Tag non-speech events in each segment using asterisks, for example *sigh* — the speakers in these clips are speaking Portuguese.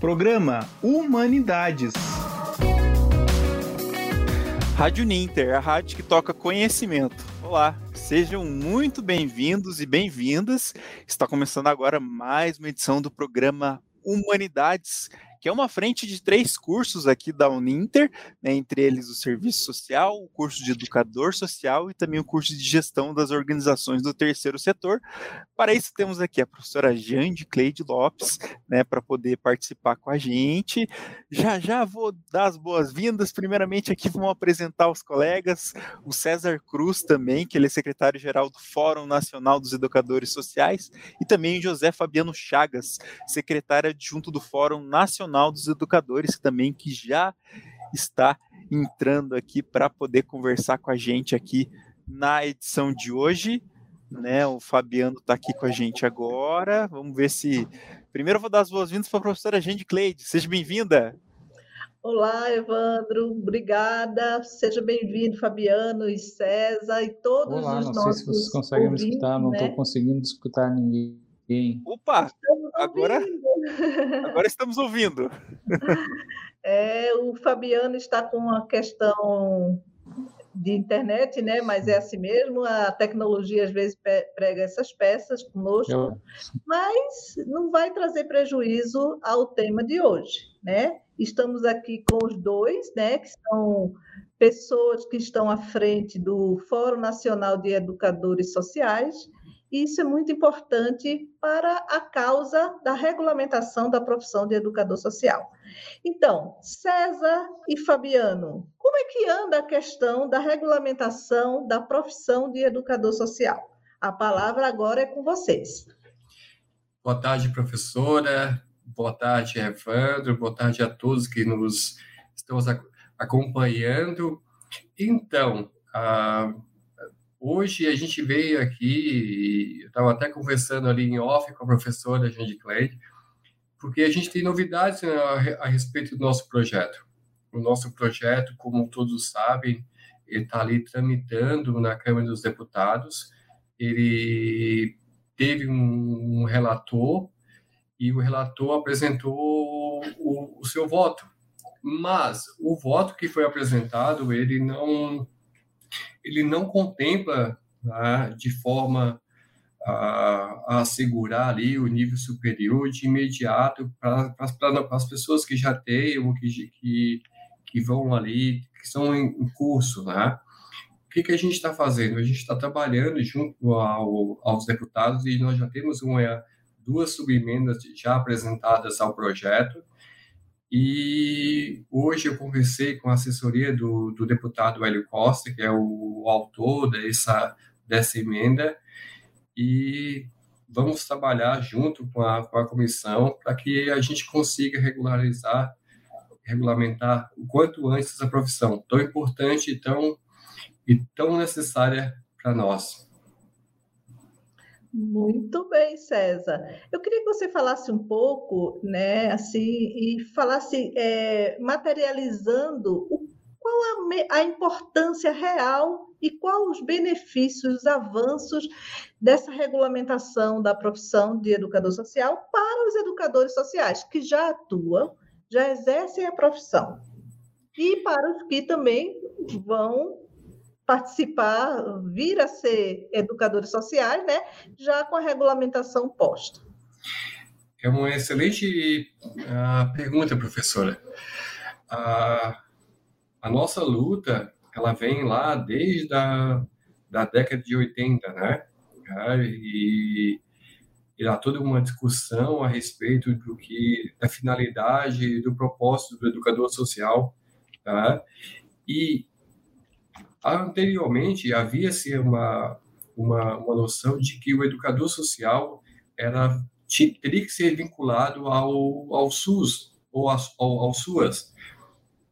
Programa Humanidades. Rádio Ninter, a rádio que toca conhecimento. Olá, sejam muito bem-vindos e bem-vindas. Está começando agora mais uma edição do programa Humanidades, que é uma frente de três cursos aqui da Uninter, né, entre eles o serviço social, o curso de educador social e também o curso de gestão das organizações do terceiro setor. Para isso temos aqui a professora Jande Cleide Lopes, né, para poder participar com a gente. Já já vou dar as boas-vindas. Primeiramente aqui vamos apresentar os colegas, o César Cruz também, que ele é secretário-geral do Fórum Nacional dos Educadores Sociais, e também o José Fabiano Chagas, secretário adjunto do Fórum Nacional Nacional dos Educadores também, que já está entrando aqui para poder conversar com a gente aqui na edição de hoje. Né, o Fabiano está aqui com a gente agora. Vamos ver se. Primeiro eu vou dar as boas-vindas para a professora Gente Cleide. Seja bem-vinda. Olá, Evandro, obrigada. Seja bem-vindo, Fabiano e César e todos Olá, os não nossos. sei se vocês conseguem ouvintes, me escutar, não estou né? conseguindo escutar ninguém. Opa, Estamos agora, agora estamos ouvindo. *laughs* É, o Fabiano está com uma questão de internet, né? Mas é assim mesmo. A tecnologia às vezes prega essas peças conosco. Eu, mas não vai trazer prejuízo ao tema de hoje, né? Estamos aqui com os dois, né, que são pessoas que estão à frente do Fórum Nacional de Educadores Sociais. Isso é muito importante para a causa da regulamentação da profissão de educador social. Então, César e Fabiano, como é que anda a questão da regulamentação da profissão de educador social? A palavra agora é com vocês. Boa tarde, professora. Boa tarde, Evandro. Boa tarde a todos que nos estão ac- acompanhando. Então, ah, hoje a gente veio aqui, eu estava até conversando ali em off com a professora Jandy Cleide, porque a gente tem novidades né, a, a respeito do nosso projeto. O nosso projeto, como todos sabem, está ali tramitando na Câmara dos Deputados. Ele teve um, um relator e o relator apresentou o, o seu voto. Mas o voto que foi apresentado, ele não, ele não contempla né, de forma a, a assegurar ali o nível superior de imediato para as pessoas que já têm ou que, que, que vão ali, que estão em, em curso, né? O que, que a gente está fazendo? A gente está trabalhando junto ao, aos deputados e nós já temos uma, duas subemendas já apresentadas ao projeto. E hoje eu conversei com a assessoria do, do deputado Hélio Costa, que é o autor dessa, dessa emenda, e vamos trabalhar junto com a, com a comissão para que a gente consiga regularizar, regulamentar o quanto antes essa profissão tão importante e tão, e tão necessária para nós. Muito bem, César. Eu queria que você falasse um pouco, né, assim, e falasse, é, materializando o, qual a, a importância real e quais os benefícios, os avanços dessa regulamentação da profissão de educador social para os educadores sociais que já atuam, já exercem a profissão, e para os que também vão participar, vir a ser educadores sociais, né? Já com a regulamentação posta. É uma excelente ah, pergunta, professora. Ah, a nossa luta, ela vem lá desde a da década de 80, né? E, e há toda uma discussão a respeito do que da finalidade do propósito do educador social, tá? E anteriormente havia-se uma, uma uma noção de que o educador social era teria que ser vinculado ao, ao SUS ou ao, ao, SUAS,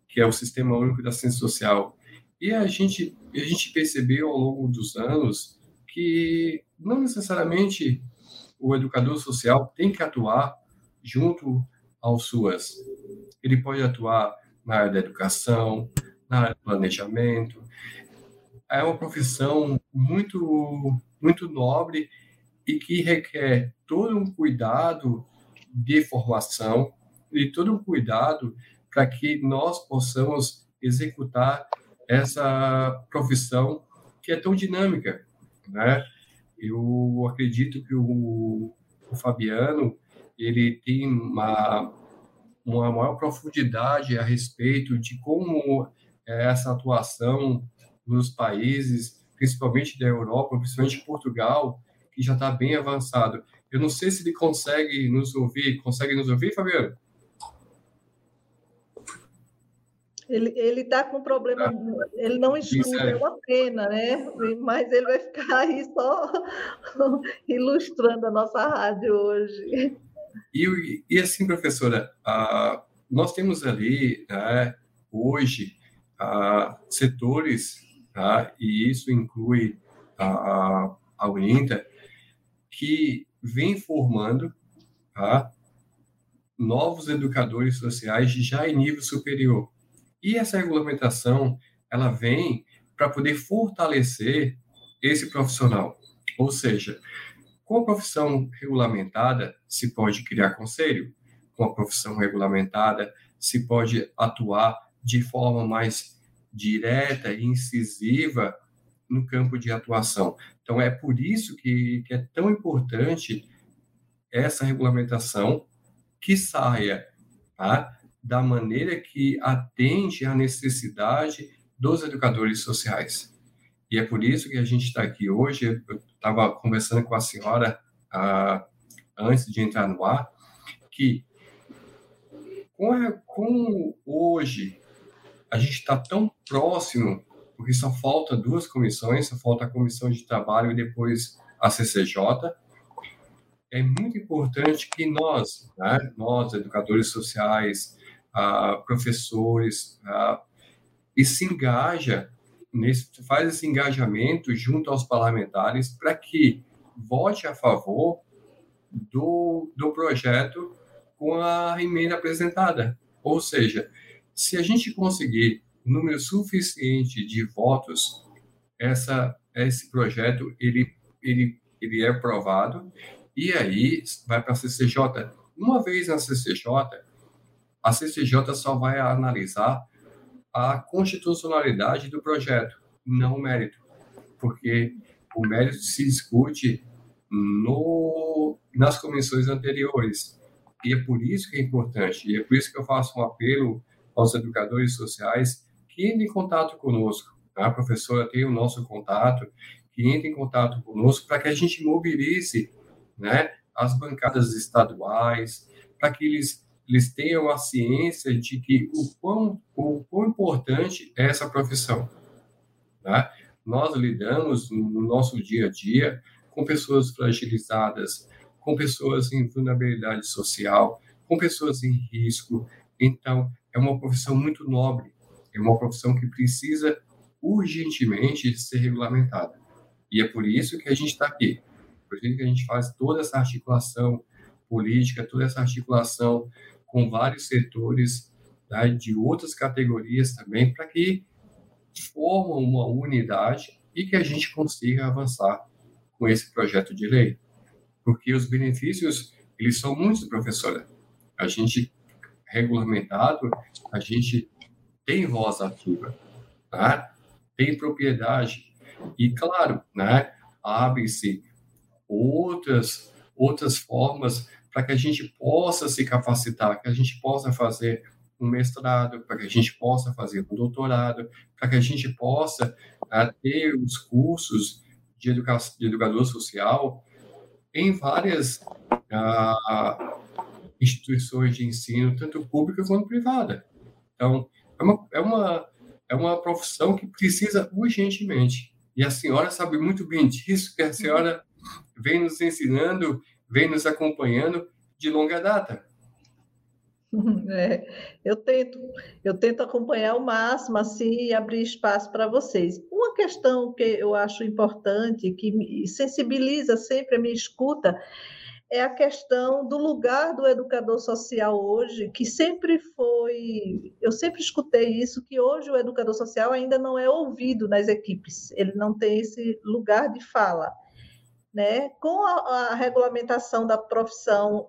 que é o Sistema Único da Assistência Social. E a gente, a gente percebeu ao longo dos anos que não necessariamente o educador social tem que atuar junto ao SUAS. Ele pode atuar na área da educação, na área do planejamento. É uma profissão muito, muito nobre e que requer todo um cuidado de formação, e todo um cuidado para que nós possamos executar essa profissão que é tão dinâmica, né? Eu acredito que o, o Fabiano ele tem uma uma maior profundidade a respeito de como é essa atuação nos países, principalmente da Europa, principalmente Portugal, que já está bem avançado. Eu não sei se ele consegue nos ouvir. Consegue nos ouvir, Fabiano? Ele está com problema, ah, ele não escuta, é. é uma pena, né? Mas ele vai ficar aí só *laughs* ilustrando a nossa rádio hoje. E, e assim, professora, uh, nós temos ali, né, hoje, uh, setores, tá? e isso inclui a, a Uninter, que vem formando tá? novos educadores sociais já em nível superior. E essa regulamentação, ela vem para poder fortalecer esse profissional. Ou seja, com a profissão regulamentada, se pode criar conselho. Com a profissão regulamentada, se pode atuar de forma mais direta e incisiva no campo de atuação. Então, é por isso que, que é tão importante essa regulamentação que saia tá? da maneira que atende à necessidade dos educadores sociais. E é por isso que a gente está aqui hoje. Eu estava conversando com a senhora ah, antes de entrar no ar, que com, com hoje a gente está tão próximo, porque só falta duas comissões, só falta a comissão de trabalho e depois a CCJ. É muito importante que nós, né, nós, educadores sociais, ah, professores, ah, e se engaja nesse, faz esse engajamento junto aos parlamentares para que vote a favor do, do projeto com a emenda apresentada. Ou seja, se a gente conseguir número suficiente de votos, essa, esse projeto ele, ele, ele é aprovado e aí vai para a CCJ. Uma vez na CCJ, a CCJ só vai analisar a constitucionalidade do projeto, não o mérito, porque o mérito se discute no, nas comissões anteriores. E é por isso que é importante, e é por isso que eu faço um apelo aos educadores sociais que entrem em contato conosco. Tá? A professora tem o nosso contato, que entre em contato conosco para que a gente mobilize né, as bancadas estaduais, para que eles, eles tenham a ciência de que o quão, o quão importante é essa profissão. Tá? Nós lidamos no nosso dia a dia com pessoas fragilizadas, com pessoas em vulnerabilidade social, com pessoas em risco. Então, é uma profissão muito nobre, é uma profissão que precisa urgentemente ser regulamentada. E é por isso que a gente está aqui, por isso que a gente faz toda essa articulação política, toda essa articulação com vários setores né, de outras categorias também, para que formam uma unidade e que a gente consiga avançar com esse projeto de lei. Porque os benefícios, eles são muitos, professora. A gente regulamentado, a gente tem voz ativa, tá? tem propriedade. E, claro, né, abre-se outras, outras formas para que a gente possa se capacitar, que a gente possa fazer um mestrado, para que a gente possa fazer um doutorado, para que a gente possa uh, ter os cursos de, educa de educador social em várias uh, instituições de ensino, tanto pública quanto privada. Então, é uma, é uma, é uma profissão que precisa urgentemente. E a senhora sabe muito bem disso, que a senhora vem nos ensinando, vem nos acompanhando de longa data. *laughs* É, eu tento, eu tento acompanhar o máximo assim e abrir espaço para vocês. Uma questão que eu acho importante, que me sensibiliza sempre a minha escuta, é a questão do lugar do educador social hoje, que sempre foi, eu sempre escutei isso, que hoje o educador social ainda não é ouvido nas equipes, ele não tem esse lugar de fala. Né? Com a, a regulamentação da profissão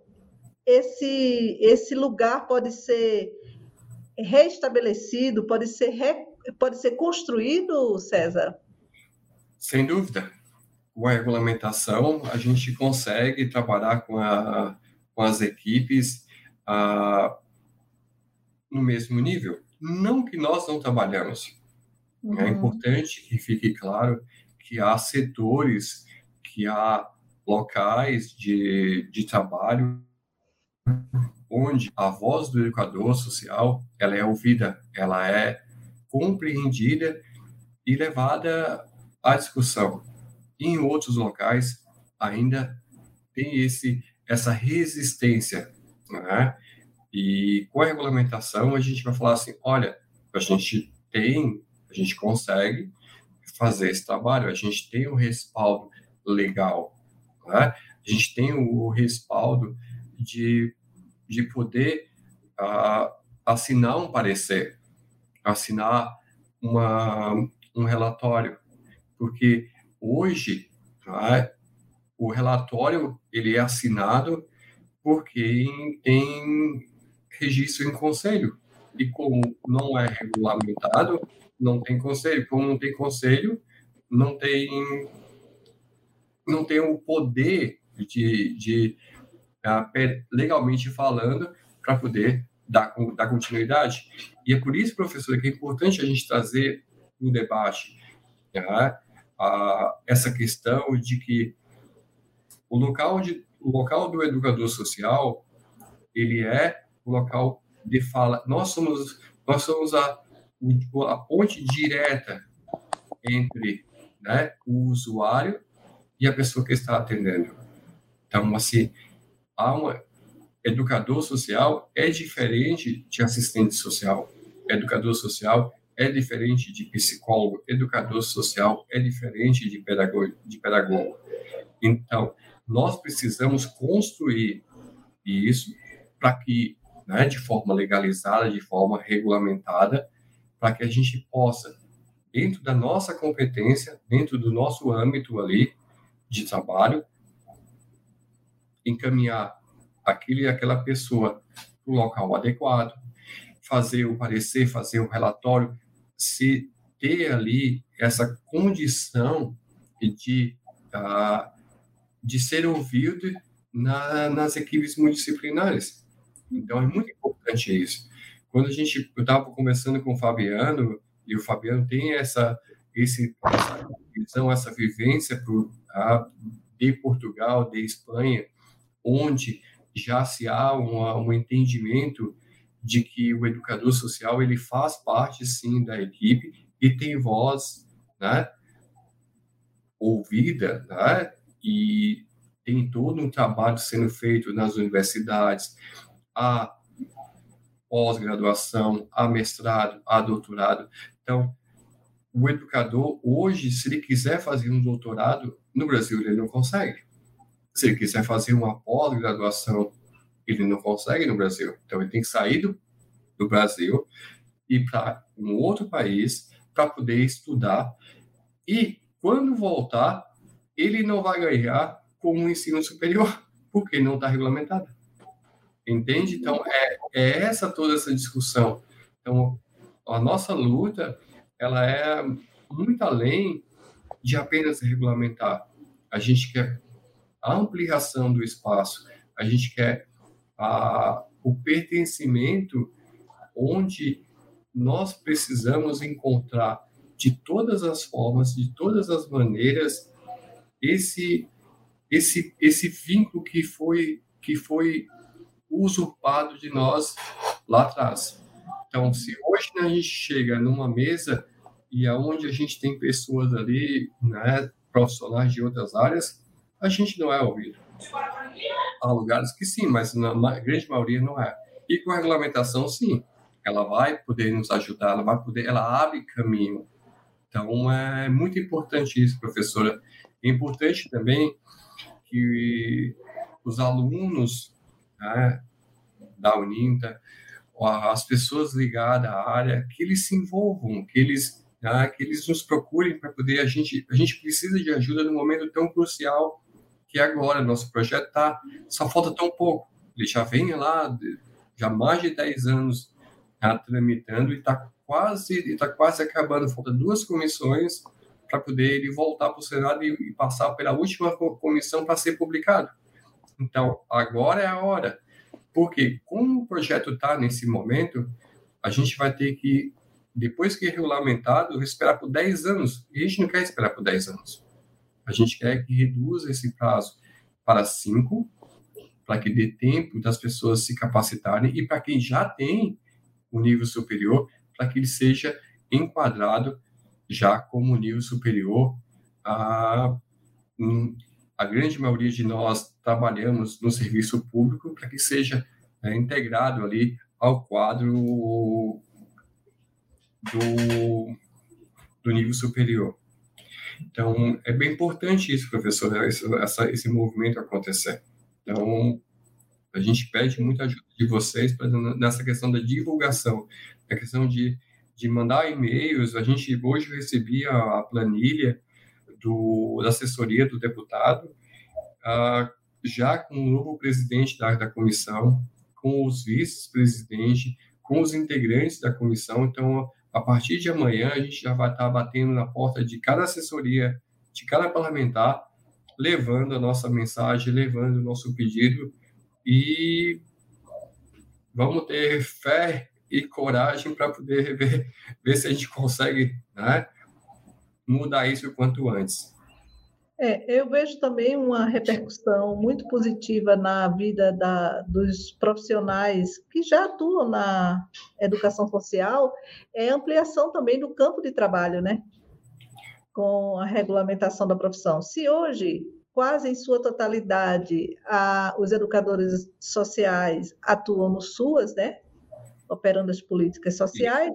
esse, esse lugar pode ser restabelecido, pode ser, re, pode ser construído, César? Sem dúvida. Com a regulamentação, a gente consegue trabalhar com, a, com as equipes a, no mesmo nível. Não que nós não trabalhamos. É uhum. É importante que fique claro que há setores, que há locais de, de trabalho onde a voz do educador social ela é ouvida, ela é compreendida e levada à discussão. Em outros locais ainda tem esse essa resistência, né? E com a regulamentação a gente vai falar assim, olha, a gente tem, a gente consegue fazer esse trabalho, a gente tem o respaldo legal, né? A gente tem o respaldo de, de poder uh, assinar um parecer, assinar uma, um relatório, porque hoje tá, o relatório ele é assinado por quem tem registro em conselho. E como não é regulamentado não tem conselho. Como não tem conselho não tem não tem o poder de, de legalmente falando, para poder dar, dar continuidade. E é por isso, professor, que é importante a gente trazer no debate né, a, essa questão de que o local, de, o local do educador social ele é o local de fala. Nós somos, nós somos a, a ponte direta entre né, o usuário e a pessoa que está atendendo. Então, assim, há uma educador social é diferente de assistente social. Educador social é diferente de psicólogo. Educador social é diferente de pedagogo. De pedagogo. Então, nós precisamos construir isso para que, né, de forma legalizada, de forma regulamentada, para que a gente possa, dentro da nossa competência, dentro do nosso âmbito ali de trabalho, encaminhar aquele aquela pessoa para o local adequado, fazer o parecer, fazer o relatório, se ter ali essa condição de, uh, de ser ouvido na, nas equipes multidisciplinares. Então, é muito importante isso. Quando a gente, estava conversando com o Fabiano, e o Fabiano tem essa, esse, essa visão, essa vivência pro, uh, de Portugal, de Espanha, onde já se há um entendimento de que o educador social ele faz parte sim da equipe e tem voz, né, ouvida, né, e tem todo um trabalho sendo feito nas universidades, a pós-graduação, a mestrado, a doutorado. Então, o educador hoje, se ele quiser fazer um doutorado no Brasil, ele não consegue. Se ele quiser fazer uma pós-graduação, ele não consegue no Brasil. Então, ele tem que sair do, do Brasil e para um outro país para poder estudar. E, quando voltar, ele não vai ganhar com o ensino superior, porque não está regulamentado. Entende? Então, é, é essa toda essa discussão. Então, a nossa luta, ela é muito além de apenas regulamentar. A gente quer a ampliação do espaço, a gente quer a, o pertencimento onde nós precisamos encontrar de todas as formas, de todas as maneiras, esse esse esse vínculo que foi que foi usurpado de nós lá atrás. Então, se hoje a gente chega numa mesa e aonde a gente tem pessoas ali, né, profissionais de outras áreas, a gente não é ouvido. Há lugares que sim, mas na grande maioria não é. E com a regulamentação, sim, ela vai poder nos ajudar, ela vai poder, ela abre caminho. Então é muito importante isso, professora. É importante também que os alunos né, da Uninta, as pessoas ligadas à área, que eles se envolvam, que eles, né, que eles nos procurem para poder a gente, a gente precisa de ajuda num momento tão crucial que agora nosso projeto tá só falta tão pouco, ele já vem lá, já mais de 10 anos tá, tramitando e está quase, está quase acabando. Falta duas comissões para poder ele voltar para o Senado e, e passar pela última comissão para ser publicado. Então, agora é a hora. Porque, como o projeto está nesse momento, a gente vai ter que, depois que é regulamentado, esperar por 10 anos. E a gente não quer esperar por 10 anos. A gente quer que reduza esse prazo para 5, para que dê tempo das pessoas se capacitarem e para quem já tem o nível superior, para que ele seja enquadrado já como nível superior a, a grande maioria de nós trabalhamos no serviço público para que seja é, integrado ali ao quadro do, do nível superior. Então, é bem importante isso, professor, né, esse, essa, esse movimento acontecer. Então, a gente pede muita ajuda de vocês nessa questão da divulgação, na questão de, de mandar e-mails. A gente hoje recebia a planilha do, da assessoria do deputado, uh, já com o novo presidente da, da comissão, com os vice-presidentes, com os integrantes da comissão. Então, a partir de amanhã, a gente já vai estar batendo na porta de cada assessoria, de cada parlamentar, levando a nossa mensagem, levando o nosso pedido e vamos ter fé e coragem para poder *laughs* ver, ver se a gente consegue né, mudar isso o quanto antes. É, eu vejo também uma repercussão muito positiva na vida da, dos profissionais que já atuam na educação social, é a ampliação também do campo de trabalho, né? Com a regulamentação da profissão. Se hoje, quase em sua totalidade, a, os educadores sociais atuam no SUAS, né? Operando as políticas sociais,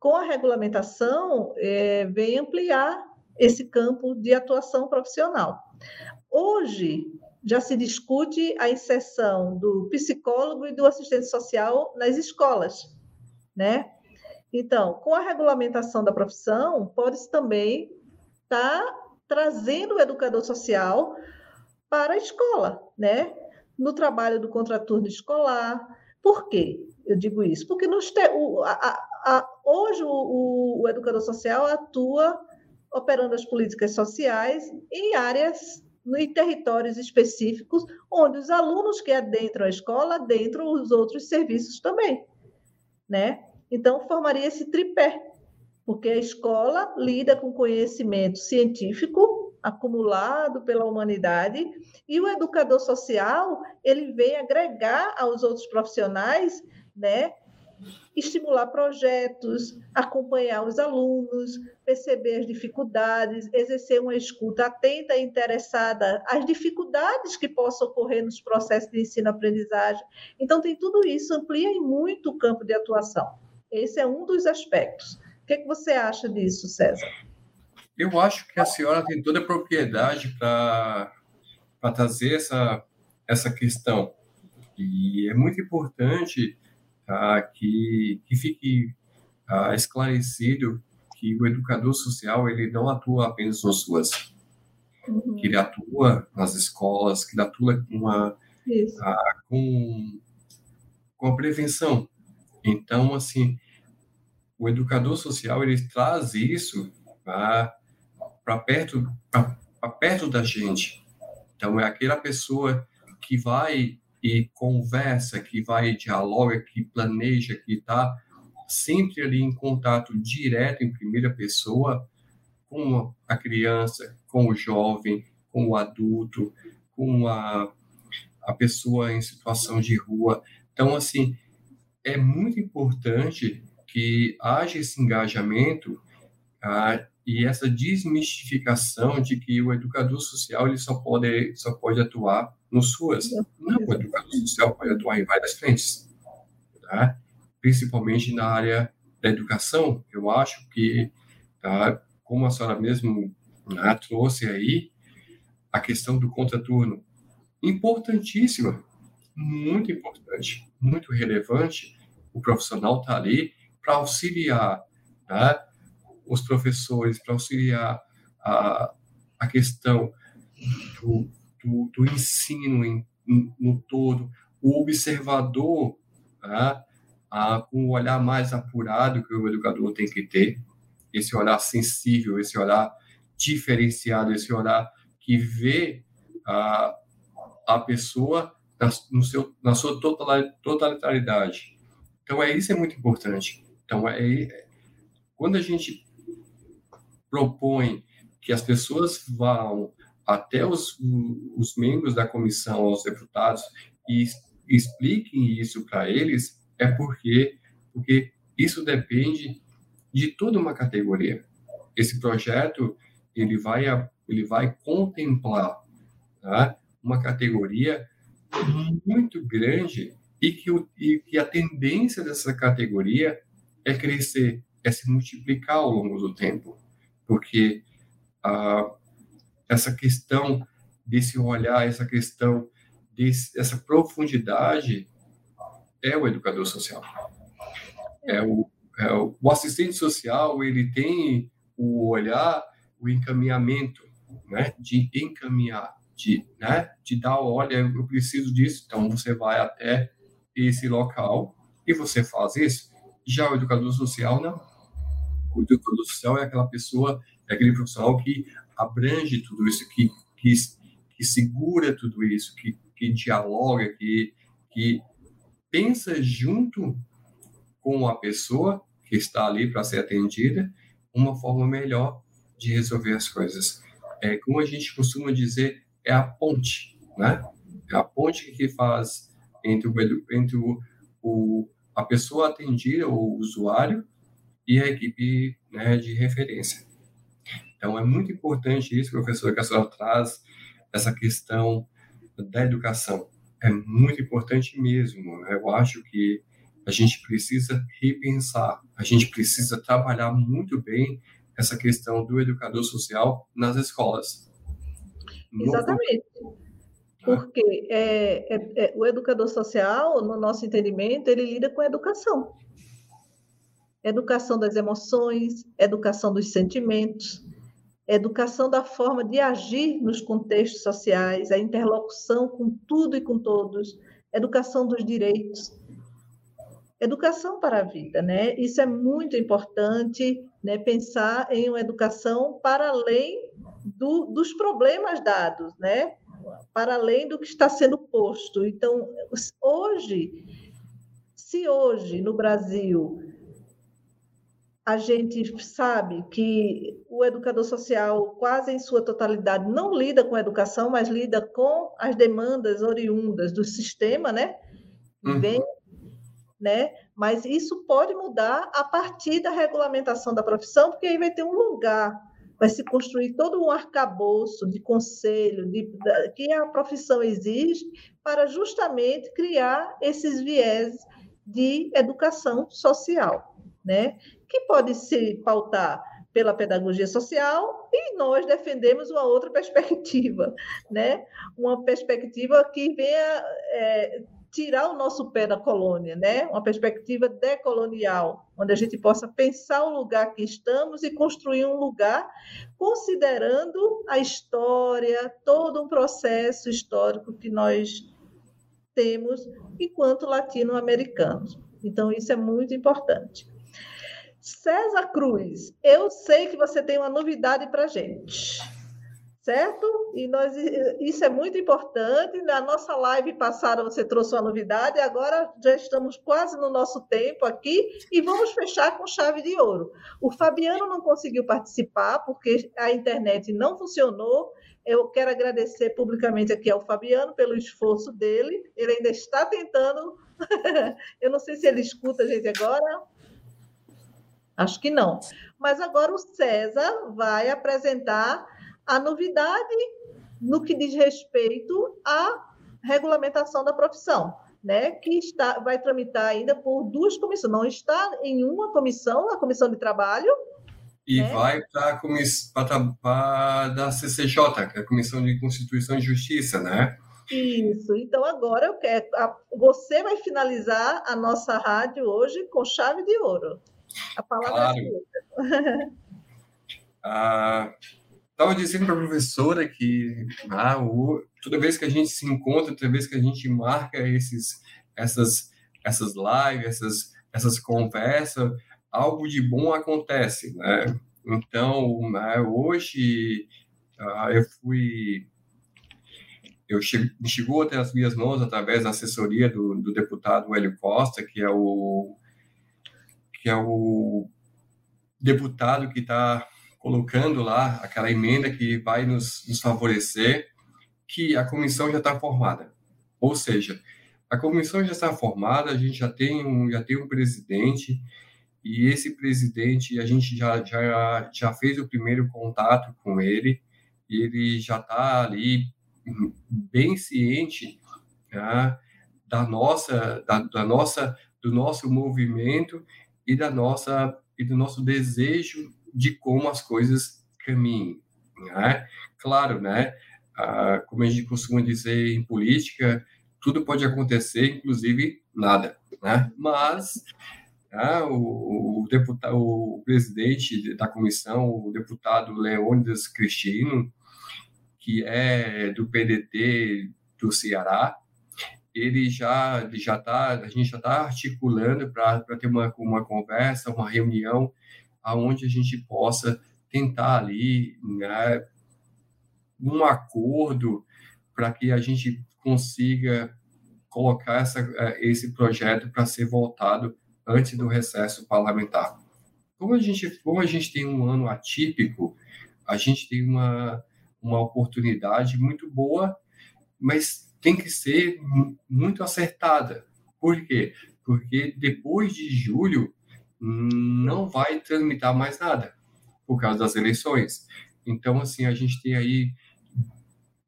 com a regulamentação, é, vem ampliar esse campo de atuação profissional. Hoje, já se discute a inserção do psicólogo e do assistente social nas escolas, né? Então, com a regulamentação da profissão, pode-se também estar tá trazendo o educador social para a escola, né? No trabalho do contraturno escolar. Por quê? Eu digo isso porque nos te, o, a, a, hoje o, o educador social atua operando as políticas sociais em áreas em territórios específicos, onde os alunos que adentram a escola adentram os outros serviços também, né? Então formaria esse tripé, porque a escola lida com conhecimento científico acumulado pela humanidade e o educador social ele vem agregar aos outros profissionais, né? Estimular projetos, acompanhar os alunos, perceber as dificuldades, exercer uma escuta atenta e interessada às dificuldades que possam ocorrer nos processos de ensino-aprendizagem. Então, tem tudo isso, amplia muito o campo de atuação. Esse é um dos aspectos. O que, é que você acha disso, César? Eu acho que a senhora tem toda a propriedade para trazer essa, essa questão. E é muito importante tá? que, que fique ah, esclarecido que o educador social ele não atua apenas nas ruas, uhum. que ele atua nas escolas, que ele atua com a, ah, com, com a prevenção. Então, assim, o educador social ele traz isso para perto, para perto da gente. Então, é aquela pessoa que vai e conversa, que vai dialoga, que planeja, que está sempre ali em contato direto em primeira pessoa com a criança, com o jovem, com o adulto, com a, a pessoa em situação de rua. Então, assim, é muito importante que haja esse engajamento ah, e essa desmistificação de que o educador social ele só pode só pode atuar no SUAS. Não, o educador social pode atuar em várias frentes, tá? principalmente na área da educação. Eu acho que, tá, como a senhora mesmo né, trouxe aí, a questão do contraturno, importantíssima, muito importante, muito relevante. O profissional está ali para auxiliar tá, os professores, para auxiliar a, a questão do, do, do ensino em, no todo, o observador ah, com o olhar mais apurado que o educador tem que ter, esse olhar sensível, esse olhar diferenciado, esse olhar que vê a, a pessoa na, no seu, na sua totalidade. Então, é isso é muito importante. Então, é, é, quando a gente propõe que as pessoas vão até os, os membros da comissão, aos deputados, e expliquem isso para eles, é porque, porque isso depende de toda uma categoria. Esse projeto ele vai, ele vai contemplar tá? uma categoria muito grande e que, o, e que a tendência dessa categoria é crescer, é se multiplicar ao longo do tempo, porque ah, essa questão desse olhar, essa questão desse, essa profundidade é o educador social. É o, é o, o assistente social, ele tem o olhar, o encaminhamento, né, de encaminhar, de, né, de dar, olha, eu preciso disso, então você vai até esse local e você faz isso. Já o educador social, não. O educador social é aquela pessoa, é aquele profissional que abrange tudo isso, que, que, que segura tudo isso, que, que dialoga, que, que pensa junto com a pessoa que está ali para ser atendida uma forma melhor de resolver as coisas. É como a gente costuma dizer, é a ponte, né? É a ponte que faz entre o, entre o, o a pessoa atendida, o usuário, e a equipe né, de referência. Então, é muito importante isso, professor, que a senhora traz essa questão da educação. É muito importante mesmo. Né? Eu acho que a gente precisa repensar, a gente precisa trabalhar muito bem essa questão do educador social nas escolas. Exatamente. Porque é, é, é, o educador social, no nosso entendimento, ele lida com a educação. Educação das emoções, educação dos sentimentos, educação da forma de agir nos contextos sociais, a interlocução com tudo e com todos, educação dos direitos, educação para a vida, né? Isso é muito importante, né? Pensar em uma educação para além do, dos problemas dados, né? Para além do que está sendo posto. Então, hoje, se hoje no Brasil a gente sabe que o educador social, quase em sua totalidade, não lida com a educação, mas lida com as demandas oriundas do sistema, né? Uhum. Vem, né? Mas isso pode mudar a partir da regulamentação da profissão, porque aí vai ter um lugar, vai se construir todo um arcabouço de conselho de, de, que a profissão exige para justamente criar esses viés de educação social, né? Que pode se pautar pela pedagogia social e nós defendemos uma outra perspectiva, *laughs* né? Uma perspectiva que venha é, tirar o nosso pé da colônia, né? Uma perspectiva decolonial, onde a gente possa pensar o lugar que estamos e construir um lugar considerando a história, todo um processo histórico que nós temos enquanto latino-americanos. Então isso é muito importante. César Cruz, eu sei que você tem uma novidade para gente, certo? E nós, isso é muito importante. Na nossa live passada você trouxe uma novidade, agora já estamos quase no nosso tempo aqui e vamos fechar com chave de ouro. O Fabiano não conseguiu participar porque a internet não funcionou. Eu quero agradecer publicamente aqui ao Fabiano pelo esforço dele. Ele ainda está tentando. *laughs* Eu não sei se ele escuta a gente agora. Acho que não. Mas agora o César vai apresentar a novidade no que diz respeito à regulamentação da profissão, né? Que está, vai tramitar ainda por duas comissões. Não está em uma comissão, a comissão de trabalho. E né? vai para a da CCJ, que é a Comissão de Constituição e Justiça, né? Isso. Então agora eu quero. Você vai finalizar a nossa rádio hoje com chave de ouro. A palavra claro. é *laughs* ah, estava dizendo para a professora que ah, o, toda vez que a gente se encontra, toda vez que a gente marca esses, essas, essas lives, essas, essas conversas, algo de bom acontece, né? Então, né, hoje ah, eu fui eu che, chegou até as minhas mãos através da assessoria do, do deputado Hélio Costa, que é o que é o deputado que está colocando lá aquela emenda que vai nos, nos favorecer, que a comissão já está formada. Ou seja, a comissão já está formada, a gente já tem um, já tem um presidente, e esse presidente, a gente já, já, já fez o primeiro contato com ele, e ele já está ali bem ciente tá, da nossa, da, da, nossa, do nosso movimento e da nossa e do nosso desejo de como as coisas caminhem. Né? Claro, né? Ah, como a gente costuma dizer em política, tudo pode acontecer, inclusive nada, né? Mas ah, o, o, deputado, o presidente da comissão, o deputado Leônidas Cristino, que é do PDT do Ceará, ele já já tá, a gente já está articulando para ter uma, uma conversa, uma reunião, aonde a gente possa tentar ali né, um acordo para que a gente consiga colocar essa, esse projeto para ser voltado antes do recesso parlamentar. Como a gente, como a gente tem um ano atípico, a gente tem uma uma oportunidade muito boa, mas tem que ser muito acertada. Por quê? Porque depois de julho não vai tramitar mais nada por causa das eleições. Então, assim, a gente tem aí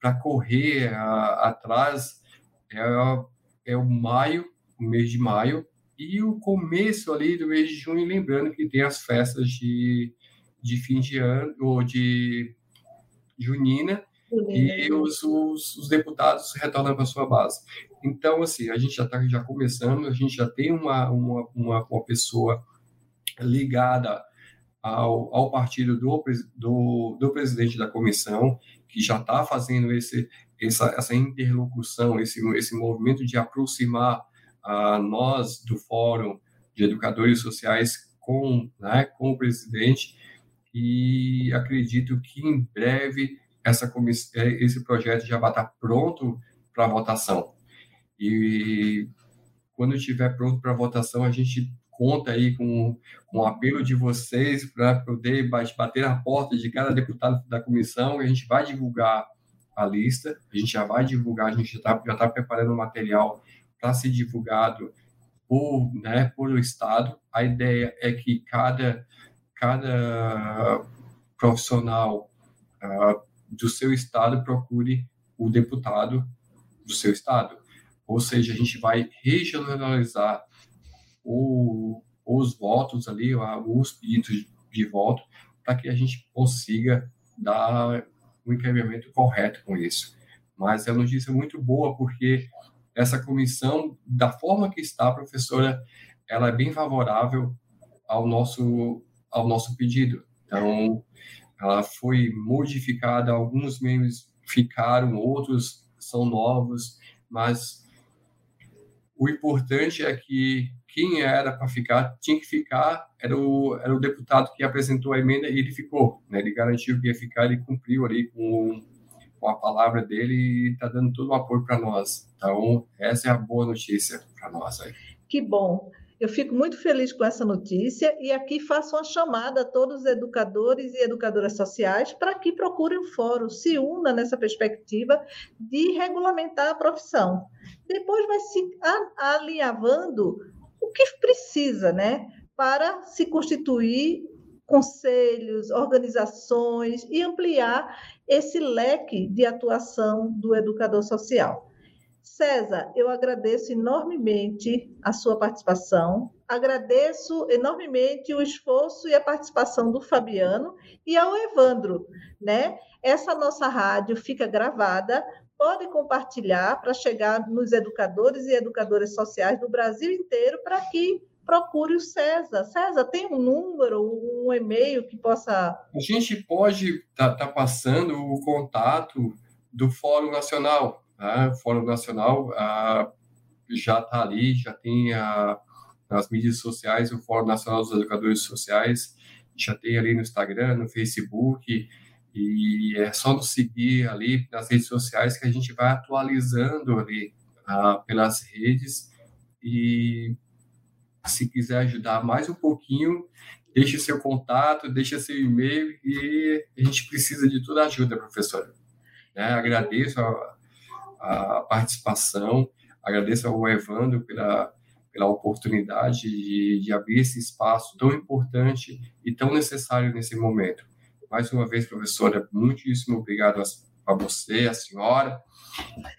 para correr a, atrás é, é o maio, o mês de maio, e o começo ali do mês de junho, lembrando que tem as festas de, de fim de ano, ou de junina, e os, os, os, deputados retornam para sua base. Então, assim, a gente já está já começando, a gente já tem uma, uma, uma, uma pessoa ligada ao, ao partido do, do, do presidente da comissão, que já está fazendo esse, essa, essa interlocução, esse, esse movimento de aproximar a nós do Fórum de Educadores Sociais com, né, com o presidente, e acredito que em breve essa é, esse projeto já vai estar pronto para votação. E quando estiver pronto para votação, a gente conta aí com, com o apelo de vocês para poder bater a porta de cada deputado da comissão a gente vai divulgar a lista, a gente já vai divulgar, a gente já está já tá preparando o material para ser divulgado por, né, por o Estado. A ideia é que cada cada profissional uh, do seu estado procure o deputado do seu estado. Ou seja, a gente vai regionalizar o, os votos ali, os pedidos de voto, para que a gente consiga dar o um encaminhamento correto com isso. Mas é uma notícia muito boa, porque essa comissão, da forma que está, professora, ela é bem favorável ao nosso ao nosso pedido. Então, ela foi modificada, alguns memes ficaram, outros são novos, mas o importante é que quem era para ficar tinha que ficar, era o, era o deputado que apresentou a emenda e ele ficou, né? ele garantiu que ia ficar, ele cumpriu ali com, com a palavra dele e está dando todo o apoio para nós. Então, essa é a boa notícia para nós aí. Que bom. Eu fico muito feliz com essa notícia e aqui faço uma chamada a todos os educadores e educadoras sociais para que procurem o fórum, se una nessa perspectiva de regulamentar a profissão. Depois vai se alinhavando o que precisa, né, para se constituir conselhos, organizações e ampliar esse leque de atuação do educador social. César, eu agradeço enormemente a sua participação, agradeço enormemente o esforço e a participação do Fabiano e ao Evandro, né? Essa nossa rádio fica gravada, pode compartilhar para chegar nos educadores e educadoras sociais do Brasil inteiro para que procure o César. César, tem um número, um e-mail que possa. A gente pode estar tá, tá passando o contato do Fórum Nacional. Né? O Fórum Nacional ah, já está ali, já tem a, nas mídias sociais o Fórum Nacional dos Educadores Sociais, já tem ali no Instagram, no Facebook, e é só nos seguir ali nas redes sociais que a gente vai atualizando ali ah, pelas redes e se quiser ajudar mais um pouquinho, deixe seu contato, deixe seu e-mail e a gente precisa de toda a ajuda, professora. Né? Agradeço a, a, participação, agradeço ao Evandro pela, pela oportunidade de, de abrir esse espaço tão importante e tão necessário nesse momento. Mais uma vez, professora, muitíssimo obrigado a, a você, a senhora,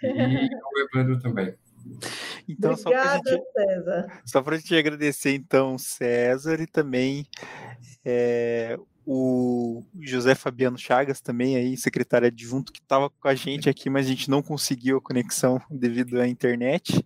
e ao Evandro também. Então, Obrigada, só para gente, gente agradecer, então, César e também é, o José Fabiano Chagas, também aí, secretário adjunto, que estava com a gente aqui, mas a gente não conseguiu a conexão devido à internet.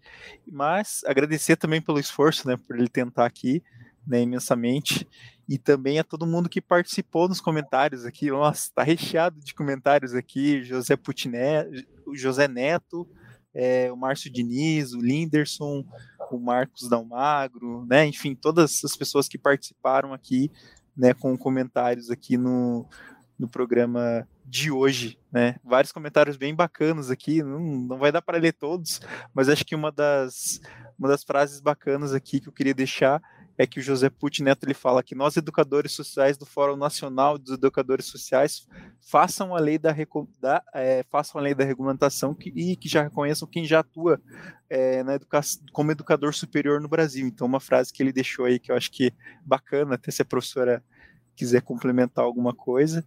Mas agradecer também pelo esforço, né, por ele tentar aqui, né, imensamente. E também a todo mundo que participou nos comentários aqui. Nossa, tá recheado de comentários aqui. José Putiné, José Neto, é, o Márcio Diniz, o Linderson, o Marcos Dalmagro, né? Enfim, todas as pessoas que participaram aqui, né, com comentários aqui no, no programa de hoje, né? Vários comentários bem bacanas aqui, não, não vai dar para ler todos, mas acho que uma das, uma das frases bacanas aqui que eu queria deixar é que o José Pucci Neto ele fala que nós educadores sociais do Fórum Nacional dos Educadores Sociais façam a lei da, da é, façam a lei da regulamentação que, e que já reconheçam quem já atua é, na como educador superior no Brasil. Então uma frase que ele deixou aí que eu acho que bacana, até se a professora quiser complementar alguma coisa.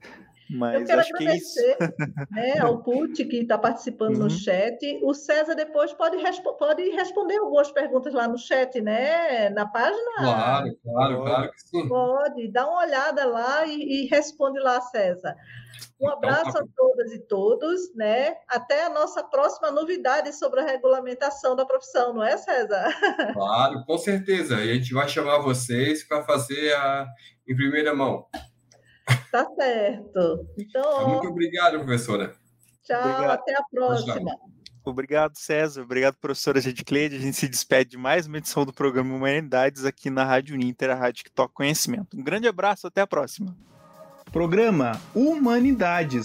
Mas eu quero acho agradecer que é isso. né, *laughs* ao Put que está participando uhum. no chat. O César depois pode, respo pode responder algumas perguntas lá no chat, né? Na página. Claro, claro, claro que sim. Pode, dá uma olhada lá e, e responde lá, César. Um abraço então, a todas e todos, né? Até a nossa próxima novidade sobre a regulamentação da profissão, não é, César? *laughs* Claro, com certeza. E a gente vai chamar vocês para fazer a em primeira mão. Tá certo. Então, Muito obrigado, professora. Tchau, obrigado. até a próxima. Obrigado, César. Obrigado, professora Gedicleide. A gente se despede de mais uma edição do programa Humanidades aqui na Rádio Uninter, a rádio que toca conhecimento. Um grande abraço, até a próxima. Programa Humanidades.